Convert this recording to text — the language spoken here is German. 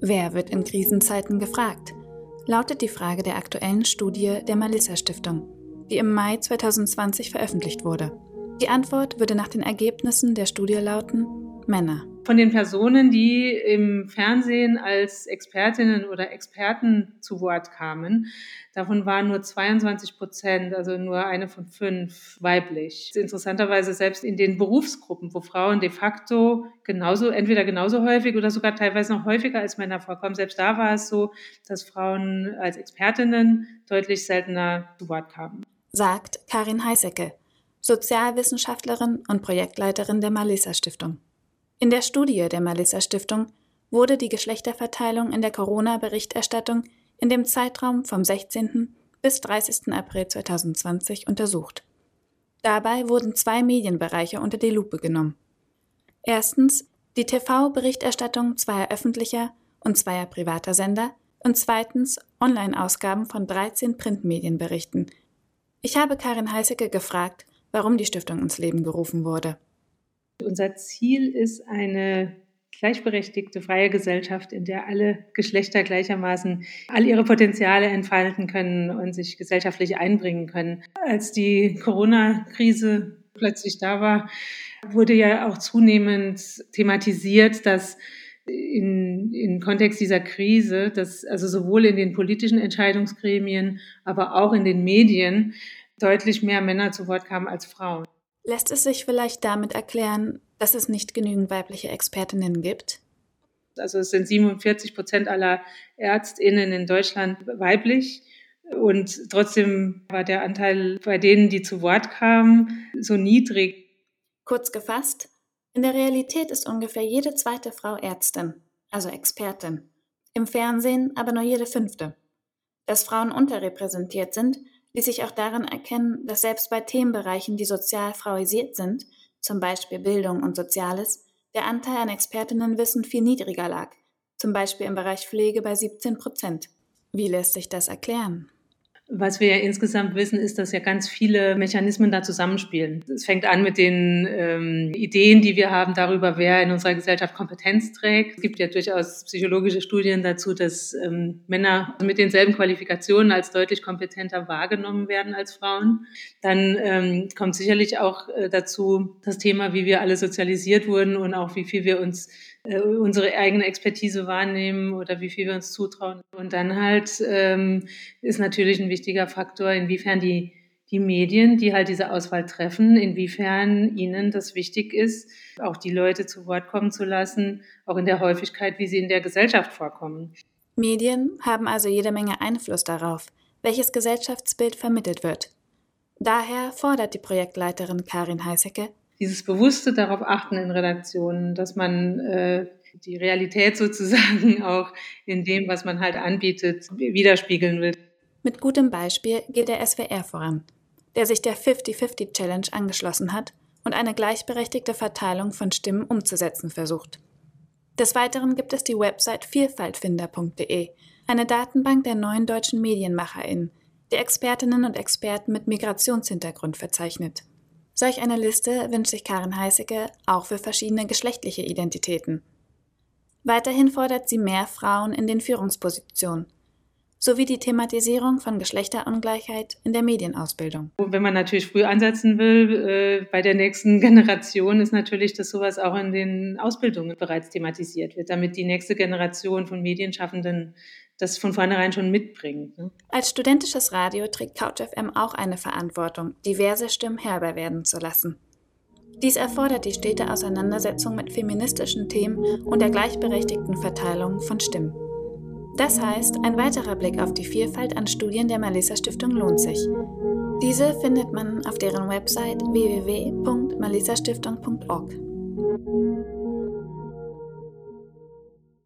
Wer wird in Krisenzeiten gefragt? Lautet die Frage der aktuellen Studie der Malissa Stiftung, die im Mai 2020 veröffentlicht wurde. Die Antwort würde nach den Ergebnissen der Studie lauten Männer. Von den Personen, die im Fernsehen als Expertinnen oder Experten zu Wort kamen, davon waren nur 22 Prozent, also nur eine von fünf weiblich. Interessanterweise selbst in den Berufsgruppen, wo Frauen de facto genauso, entweder genauso häufig oder sogar teilweise noch häufiger als Männer vorkommen, selbst da war es so, dass Frauen als Expertinnen deutlich seltener zu Wort kamen. Sagt Karin Heisecke, Sozialwissenschaftlerin und Projektleiterin der Malisa Stiftung. In der Studie der Malissa Stiftung wurde die Geschlechterverteilung in der Corona-Berichterstattung in dem Zeitraum vom 16. bis 30. April 2020 untersucht. Dabei wurden zwei Medienbereiche unter die Lupe genommen. Erstens die TV-Berichterstattung zweier öffentlicher und zweier privater Sender und zweitens Online-Ausgaben von 13 Printmedienberichten. Ich habe Karin Heißecke gefragt, warum die Stiftung ins Leben gerufen wurde. Unser Ziel ist eine gleichberechtigte, freie Gesellschaft, in der alle Geschlechter gleichermaßen all ihre Potenziale entfalten können und sich gesellschaftlich einbringen können. Als die Corona-Krise plötzlich da war, wurde ja auch zunehmend thematisiert, dass in, in Kontext dieser Krise, dass also sowohl in den politischen Entscheidungsgremien, aber auch in den Medien deutlich mehr Männer zu Wort kamen als Frauen. Lässt es sich vielleicht damit erklären, dass es nicht genügend weibliche Expertinnen gibt? Also es sind 47 Prozent aller Ärztinnen in Deutschland weiblich. Und trotzdem war der Anteil bei denen, die zu Wort kamen, so niedrig. Kurz gefasst, in der Realität ist ungefähr jede zweite Frau Ärztin, also Expertin. Im Fernsehen aber nur jede fünfte. Dass Frauen unterrepräsentiert sind, ließ sich auch daran erkennen, dass selbst bei Themenbereichen, die sozial frauisiert sind, zum Beispiel Bildung und Soziales, der Anteil an Expertinnenwissen viel niedriger lag, zum Beispiel im Bereich Pflege bei 17 Prozent. Wie lässt sich das erklären? Was wir ja insgesamt wissen, ist, dass ja ganz viele Mechanismen da zusammenspielen. Es fängt an mit den ähm, Ideen, die wir haben darüber, wer in unserer Gesellschaft Kompetenz trägt. Es gibt ja durchaus psychologische Studien dazu, dass ähm, Männer mit denselben Qualifikationen als deutlich kompetenter wahrgenommen werden als Frauen. Dann ähm, kommt sicherlich auch äh, dazu das Thema, wie wir alle sozialisiert wurden und auch wie viel wir uns äh, unsere eigene Expertise wahrnehmen oder wie viel wir uns zutrauen. Und dann halt ähm, ist natürlich ein wichtiger Faktor, inwiefern die, die Medien, die halt diese Auswahl treffen, inwiefern ihnen das wichtig ist, auch die Leute zu Wort kommen zu lassen, auch in der Häufigkeit, wie sie in der Gesellschaft vorkommen. Medien haben also jede Menge Einfluss darauf, welches Gesellschaftsbild vermittelt wird. Daher fordert die Projektleiterin Karin Heisecke, dieses bewusste darauf achten in Redaktionen, dass man äh, die Realität sozusagen auch in dem, was man halt anbietet, widerspiegeln will. Mit gutem Beispiel geht der SWR voran, der sich der 50-50 Challenge angeschlossen hat und eine gleichberechtigte Verteilung von Stimmen umzusetzen versucht. Des Weiteren gibt es die Website vielfaltfinder.de, eine Datenbank der neuen deutschen MedienmacherInnen, die Expertinnen und Experten mit Migrationshintergrund verzeichnet. Solch eine Liste wünscht sich Karin Heißecke auch für verschiedene geschlechtliche Identitäten. Weiterhin fordert sie mehr Frauen in den Führungspositionen sowie die Thematisierung von Geschlechterungleichheit in der Medienausbildung. Wenn man natürlich früh ansetzen will, äh, bei der nächsten Generation ist natürlich, dass sowas auch in den Ausbildungen bereits thematisiert wird, damit die nächste Generation von Medienschaffenden das von vornherein schon mitbringt. Ne? Als studentisches Radio trägt CouchFM auch eine Verantwortung, diverse Stimmen hörbar werden zu lassen. Dies erfordert die stete Auseinandersetzung mit feministischen Themen und der gleichberechtigten Verteilung von Stimmen. Das heißt, ein weiterer Blick auf die Vielfalt an Studien der Malissa Stiftung lohnt sich. Diese findet man auf deren Website www.malissastiftung.org.